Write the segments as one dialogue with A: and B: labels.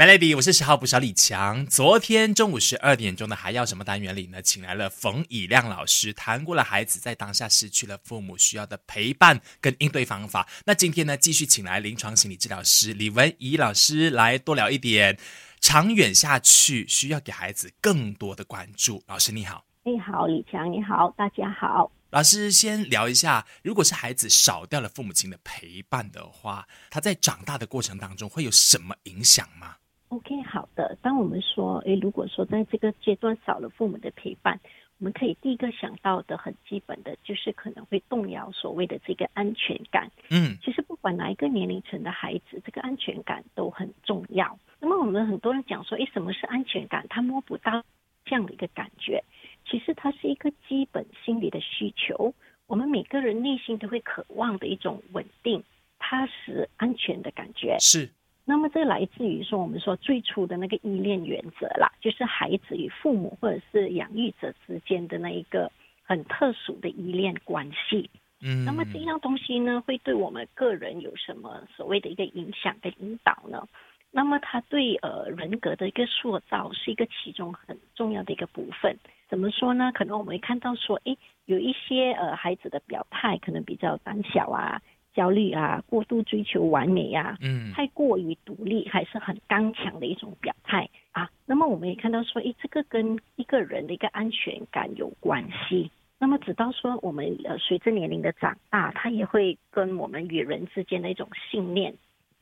A: Melody，我是十号不少李强。昨天中午十二点钟的还要什么单元里呢，请来了冯以亮老师，谈过了孩子在当下失去了父母需要的陪伴跟应对方法。那今天呢，继续请来临床心理治疗师李文怡老师来多聊一点，长远下去需要给孩子更多的关注。老师你好，
B: 你好李强，你好，大家好。
A: 老师先聊一下，如果是孩子少掉了父母亲的陪伴的话，他在长大的过程当中会有什么影响吗
B: ？OK，好的。当我们说，诶，如果说在这个阶段少了父母的陪伴，我们可以第一个想到的很基本的就是可能会动摇所谓的这个安全感。
A: 嗯，
B: 其实不管哪一个年龄层的孩子，这个安全感都很重要。那么我们很多人讲说，诶，什么是安全感？他摸不到这样的一个感觉。其实它是一个基本心理的需求，我们每个人内心都会渴望的一种稳定、踏实、安全的感觉。
A: 是。
B: 那么这来自于说，我们说最初的那个依恋原则啦，就是孩子与父母或者是养育者之间的那一个很特殊的依恋关系。
A: 嗯，
B: 那么这样东西呢，会对我们个人有什么所谓的一个影响跟引导呢？那么它对呃人格的一个塑造是一个其中很重要的一个部分。怎么说呢？可能我们会看到说，诶，有一些呃孩子的表态可能比较胆小啊。焦虑啊，过度追求完美呀，
A: 嗯，
B: 太过于独立，还是很刚强的一种表态啊。那么我们也看到说，诶，这个跟一个人的一个安全感有关系。那么直到说我们呃随着年龄的长大，他也会跟我们与人之间的一种信念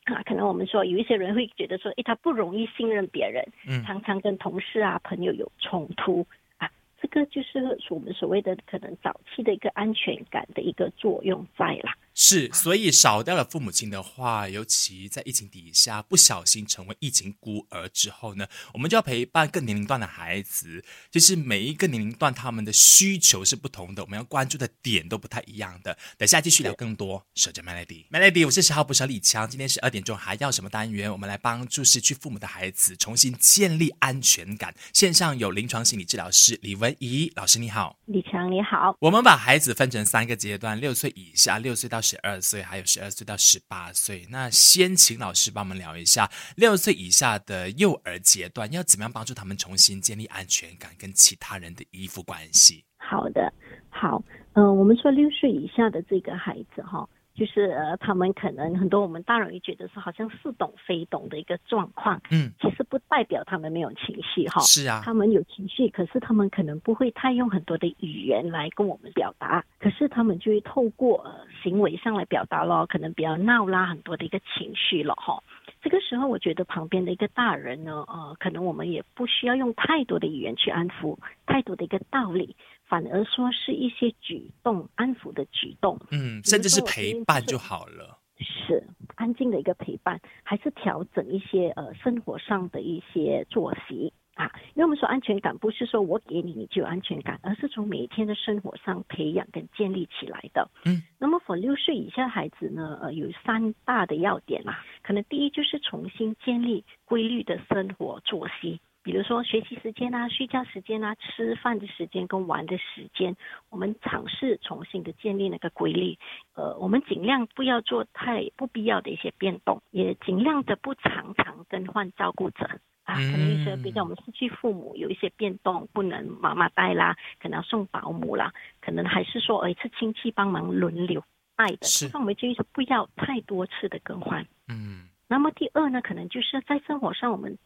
B: 啊，可能我们说有一些人会觉得说，诶，他不容易信任别人，
A: 嗯，
B: 常常跟同事啊朋友有冲突啊，这个就是我们所谓的可能早期的一个安全感的一个作用在啦。
A: 是，所以少掉了父母亲的话，尤其在疫情底下不小心成为疫情孤儿之后呢，我们就要陪伴各年龄段的孩子。就是每一个年龄段他们的需求是不同的，我们要关注的点都不太一样的。等下继续聊更多。守着 Melody，Melody，我是十号不小李强。今天十二点钟还要什么单元？我们来帮助失去父母的孩子重新建立安全感。线上有临床心理治疗师李文怡老师，你好，
B: 李强你好。
A: 我们把孩子分成三个阶段：六岁以下，六岁到。十二岁，还有十二岁到十八岁。那先请老师帮我们聊一下六岁以下的幼儿阶段，要怎么样帮助他们重新建立安全感，跟其他人的依附关系？
B: 好的，好，嗯，我们说六岁以下的这个孩子，哈。就是呃，他们可能很多我们大人也觉得是好像似懂非懂的一个状况，
A: 嗯，
B: 其实不代表他们没有情绪哈，
A: 是啊，
B: 他们有情绪，可是他们可能不会太用很多的语言来跟我们表达，可是他们就会透过呃行为上来表达咯，可能比较闹啦，很多的一个情绪了哈。这个时候，我觉得旁边的一个大人呢，呃，可能我们也不需要用太多的语言去安抚，太多的一个道理。反而说是一些举动安抚的举动，
A: 嗯，甚至是陪伴就好了。
B: 是安静的一个陪伴，还是调整一些呃生活上的一些作息啊？因为我们说安全感不是说我给你你就有安全感，而是从每一天的生活上培养跟建立起来的。
A: 嗯，
B: 那么 for 六岁以下的孩子呢，呃，有三大的要点啦。可能第一就是重新建立规律的生活作息。比如说学习时间啊、睡觉时间啊、吃饭的时间跟玩的时间，我们尝试重新的建立那个规律。呃，我们尽量不要做太不必要的一些变动，也尽量的不常常更换照顾者啊。可能一些比较我们失去父母有一些变动，不能妈妈带啦，可能要送保姆啦，可能还是说一次亲戚帮忙轮流带的。
A: 是。
B: 那我们建不要太多次的更换。
A: 嗯。
B: 那么第二呢，可能就是在生活上我们。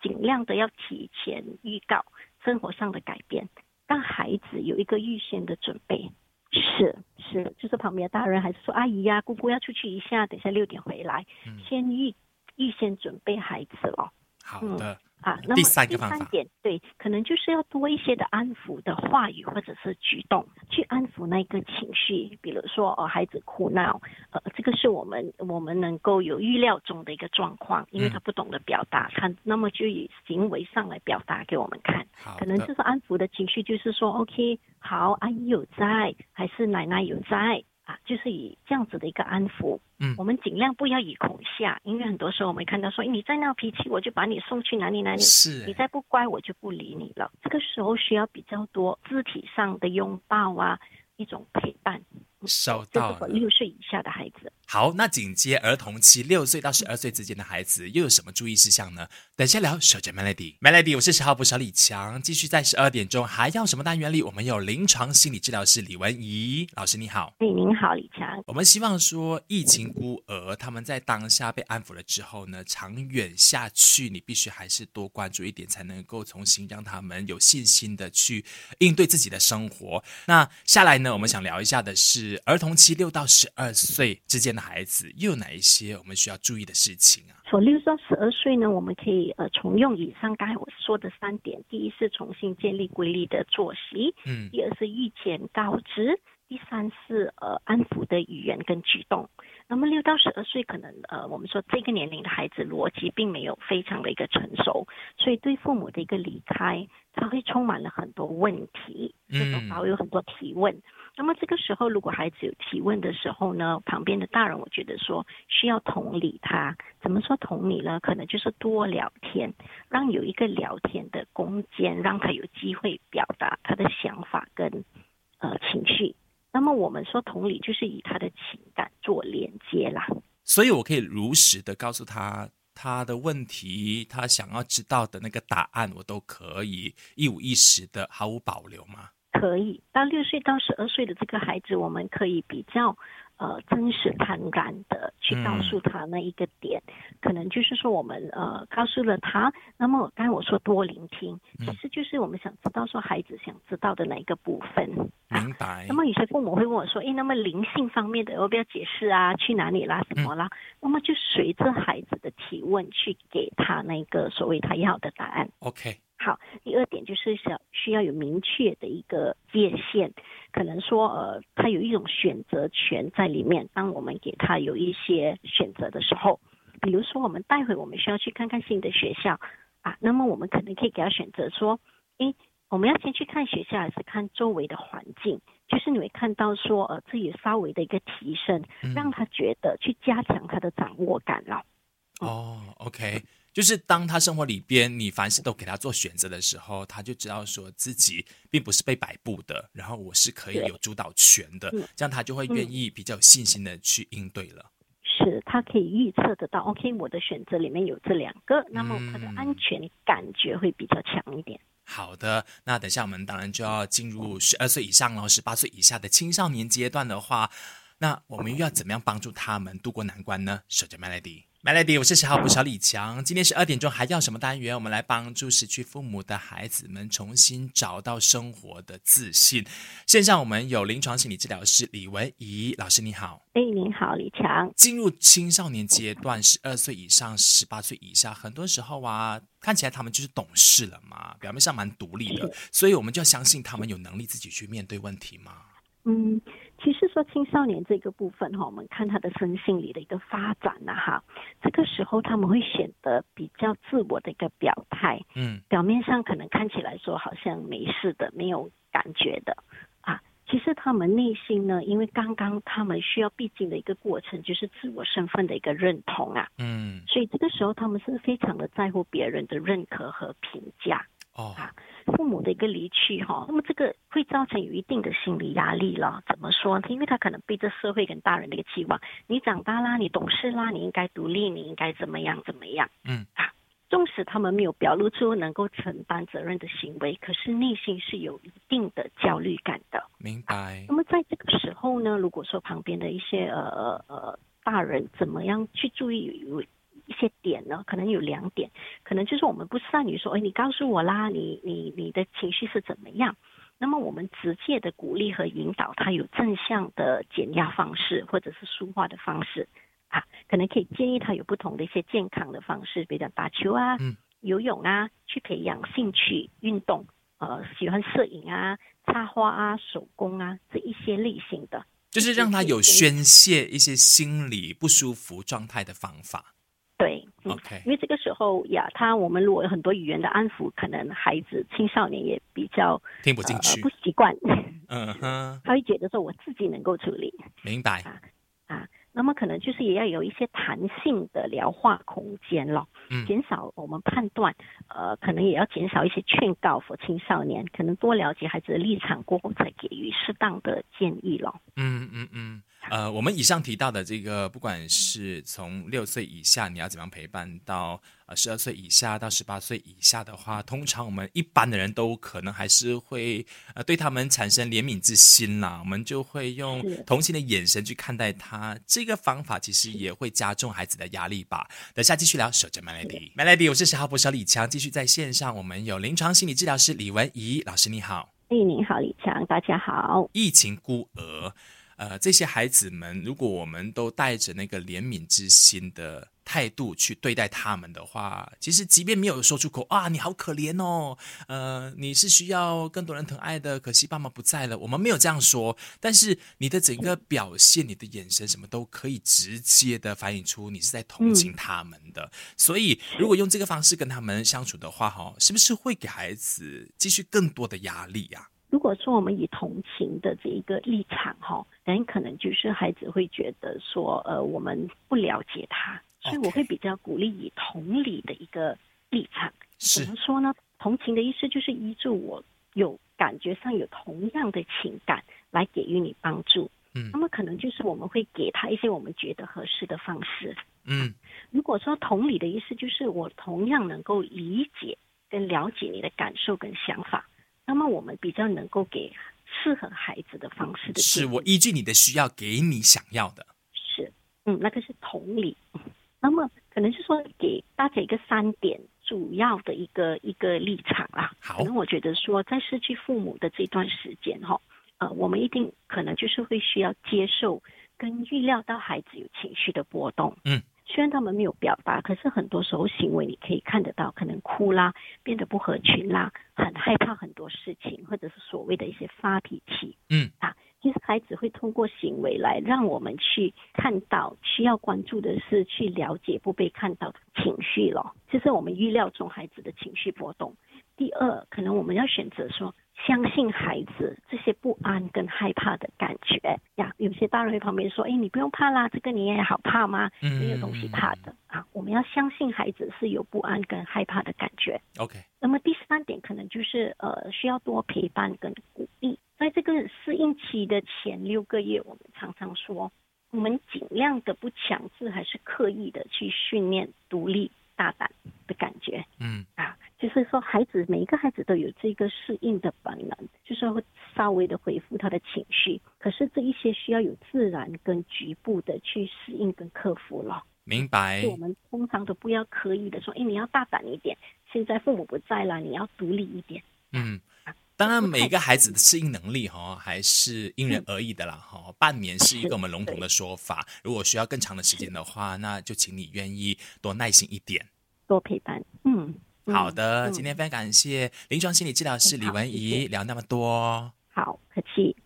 B: 尽量的要提前预告生活上的改变，让孩子有一个预先的准备。是是，就是旁边大人还是说阿姨呀、姑姑要出去一下，等下六点回来，先预预先准备孩子了。
A: 好的。
B: 啊，那么第
A: 三
B: 点对，可能就是要多一些的安抚的话语或者是举动，去安抚那个情绪。比如说，哦，孩子哭闹，呃，这个是我们我们能够有预料中的一个状况，因为他不懂得表达，他那么就以行为上来表达给我们看。可能就是安抚的情绪，就是说，OK，好，阿姨有在，还是奶奶有在。啊，就是以这样子的一个安抚，
A: 嗯，
B: 我们尽量不要以恐吓，因为很多时候我们看到说，你再闹脾气，我就把你送去哪里哪里，
A: 是，
B: 你再不乖，我就不理你了。这个时候需要比较多肢体上的拥抱啊，一种陪伴。
A: 收到
B: 六岁以下的孩子。
A: 好，那紧接儿童期六岁到十二岁之间的孩子又有什么注意事项呢？等下聊。守着 Melody，Melody，我是十号部小李强，继续在十二点钟还要什么单元里？我们有临床心理治疗师李文怡老师，你好。
B: 哎，您好，李强。
A: 我们希望说，疫情孤儿他们在当下被安抚了之后呢，长远下去，你必须还是多关注一点，才能够重新让他们有信心的去应对自己的生活。那下来呢，我们想聊一下的是儿童期六到十二岁之间的。孩子又有哪一些我们需要注意的事情啊？
B: 从六到十二岁呢，我们可以呃重用以上刚才我说的三点：第一是重新建立规律的作息，嗯；第二是预前告知；第三是呃安抚的语言跟举动。那么六到十二岁，可能呃我们说这个年龄的孩子逻辑并没有非常的一个成熟，所以对父母的一个离开，他会充满了很多问题，嗯，还会有很多提问。那么这个时候，如果孩子有提问的时候呢，旁边的大人我觉得说需要同理他。怎么说同理呢？可能就是多聊天，让有一个聊天的空间，让他有机会表达他的想法跟呃情绪。那么我们说同理，就是以他的情感做连接啦。
A: 所以我可以如实的告诉他他的问题，他想要知道的那个答案，我都可以一五一十的毫无保留吗？
B: 可以到六岁到十二岁的这个孩子，我们可以比较呃真实坦然的去告诉他那一个点，可能就是说我们呃告诉了他，那么刚才我说多聆听，其实就是我们想知道说孩子想知道的哪一个部分。
A: 明白。
B: 那么有些父母会问我说，诶，那么灵性方面的要不要解释啊？去哪里啦？什么啦？那么就随着孩子的提问去给他那个所谓他要的答案。
A: OK。
B: 好，第二点就是想需要有明确的一个界限，可能说呃，他有一种选择权在里面。当我们给他有一些选择的时候，比如说我们待会我们需要去看看新的学校啊，那么我们可能可以给他选择说，诶，我们要先去看学校还是看周围的环境？就是你会看到说呃，自己稍微的一个提升，让他觉得去加强他的掌握感了。
A: 哦，OK。就是当他生活里边，你凡事都给他做选择的时候，他就知道说自己并不是被摆布的，然后我是可以有主导权的，这样他就会愿意比较有信心的去应对了。
B: 是他可以预测得到，OK，我的选择里面有这两个，那么他的安全感觉会比较强一点。
A: 好的，那等下我们当然就要进入十二岁以上了，十八岁以下的青少年阶段的话，那我们又要怎么样帮助他们度过难关呢？守着 Melody。Melody，我是十号部小李强。今天十二点钟还要什么单元？我们来帮助失去父母的孩子们重新找到生活的自信。线上我们有临床心理治疗师李文怡老师，你好。
B: 哎，您好，李强。
A: 进入青少年阶段，十二岁以上、十八岁以下，很多时候啊，看起来他们就是懂事了嘛，表面上蛮独立的，所以我们就要相信他们有能力自己去面对问题吗？
B: 嗯。其实说青少年这个部分哈，我们看他的身心里的一个发展呐哈，这个时候他们会显得比较自我的一个表态，嗯，表面上可能看起来说好像没事的，没有感觉的啊，其实他们内心呢，因为刚刚他们需要必经的一个过程，就是自我身份的一个认同啊，嗯，所以这个时候他们是非常的在乎别人的认可和评价。哦，父母的一个离去哈，那么这个会造成有一定的心理压力了。怎么说？因为他可能背着社会跟大人的一个期望，你长大啦，你懂事啦，你应该独立，你应该怎么样怎么样？嗯啊，纵使他们没有表露出能够承担责任的行为，可是内心是有一定的焦虑感的。
A: 明白。
B: 那么在这个时候呢，如果说旁边的一些呃呃大人怎么样去注意？一些点呢，可能有两点，可能就是我们不善于说，哎，你告诉我啦，你你你的情绪是怎么样？那么我们直接的鼓励和引导他有正向的减压方式，或者是抒化的方式啊，可能可以建议他有不同的一些健康的方式，比如讲打球啊、游泳啊，去培养兴趣运动，呃，喜欢摄影啊、插花啊、手工啊这一些类型的，
A: 就是让他有宣泄一些心理不舒服状态的方法。
B: 对，OK，因为这个时候呀，他我们如果有很多语言的安抚，可能孩子青少年也比较
A: 听不进去，
B: 不习惯，嗯哼，他会觉得说我自己能够处理，
A: 明白。
B: 啊啊，那么可能就是也要有一些弹性的疗化空间了。
A: 嗯。
B: 减少我们判断，呃，可能也要减少一些劝告 for 青少年，可能多了解孩子的立场过后，再给予适当的建议咯。
A: 嗯嗯嗯，呃，我们以上提到的这个，不管是从六岁以下你要怎么样陪伴，到呃十二岁以下到十八岁以下的话，通常我们一般的人都可能还是会呃对他们产生怜悯之心啦，我们就会用同情的眼神去看待他。这个方法其实也会加重孩子的压力吧。等下继续聊，守着 Melody，Melody，我是十号博士李强，继续在线上，我们有临床心理治疗师李文怡老师，你好。
B: 哎，你好，李强，大家好。
A: 疫情孤儿，呃，这些孩子们，如果我们都带着那个怜悯之心的态度去对待他们的话，其实即便没有说出口啊，你好可怜哦，呃，你是需要更多人疼爱的，可惜爸妈不在了，我们没有这样说，但是你的整个表现、你的眼神什么都可以直接的反映出你是在同情他们的。所以，如果用这个方式跟他们相处的话，哈，是不是会给孩子继续更多的压力呀、
B: 如果说我们以同情的这一个立场哈，很可能就是孩子会觉得说，呃，我们不了解他，所以我会比较鼓励以同理的一个立场。怎么说呢？同情的意思就是依照我有感觉上有同样的情感来给予你帮助。
A: 嗯
B: 那么可能就是我们会给他一些我们觉得合适的方式。
A: 嗯
B: 如果说同理的意思就是我同样能够理解跟了解你的感受跟想法，那么我们比较能够给适合孩子的方式的
A: 是我依据你的需要给你想要的。
B: 是，嗯，那个是同理。嗯 那么可能是说给大家一个三点主要的一个一个立场啦。
A: 好
B: 可能我觉得说在失去父母的这段时间哈，呃，我们一定可能就是会需要接受跟预料到孩子有情绪的波动。
A: 嗯。
B: 虽然他们没有表达，可是很多时候行为你可以看得到，可能哭啦，变得不合群啦，很害怕很多事情，或者是所谓的一些发脾气。
A: 嗯
B: 啊，其实孩子会通过行为来让我们去看到需要关注的是去了解不被看到的情绪咯。这是我们预料中孩子的情绪波动。第二，可能我们要选择说相信孩子这些不安跟害怕的感觉呀。有些大人会旁边说：“哎，你不用怕啦，这个你也好怕吗？
A: 嗯
B: 没有东西怕的啊。”我们要相信孩子是有不安跟害怕的感觉。
A: OK，
B: 那么第三点可能就是呃，需要多陪伴跟鼓励。在这个适应期的前六个月，我们常常说，我们尽量的不强制，还是刻意的去训练独立、大胆的感觉
A: 嗯
B: 啊。就是说，孩子每一个孩子都有这个适应的本能，就是会稍微的恢复他的情绪。可是这一些需要有自然跟局部的去适应跟克服了。
A: 明白。
B: 我们通常都不要刻意的说，哎，你要大胆一点，现在父母不在了，你要独立一点。
A: 嗯，当然每一个孩子的适应能力哈、还是因人而异的啦哈、半年是一个 我们笼统的说法，如果需要更长的时间的话，那就请你愿意多耐心一点。
B: 多陪伴。嗯，嗯
A: 好的，
B: 嗯
A: 今天非常感谢临床心理治疗师李文怡聊那么多。
B: 好，客气。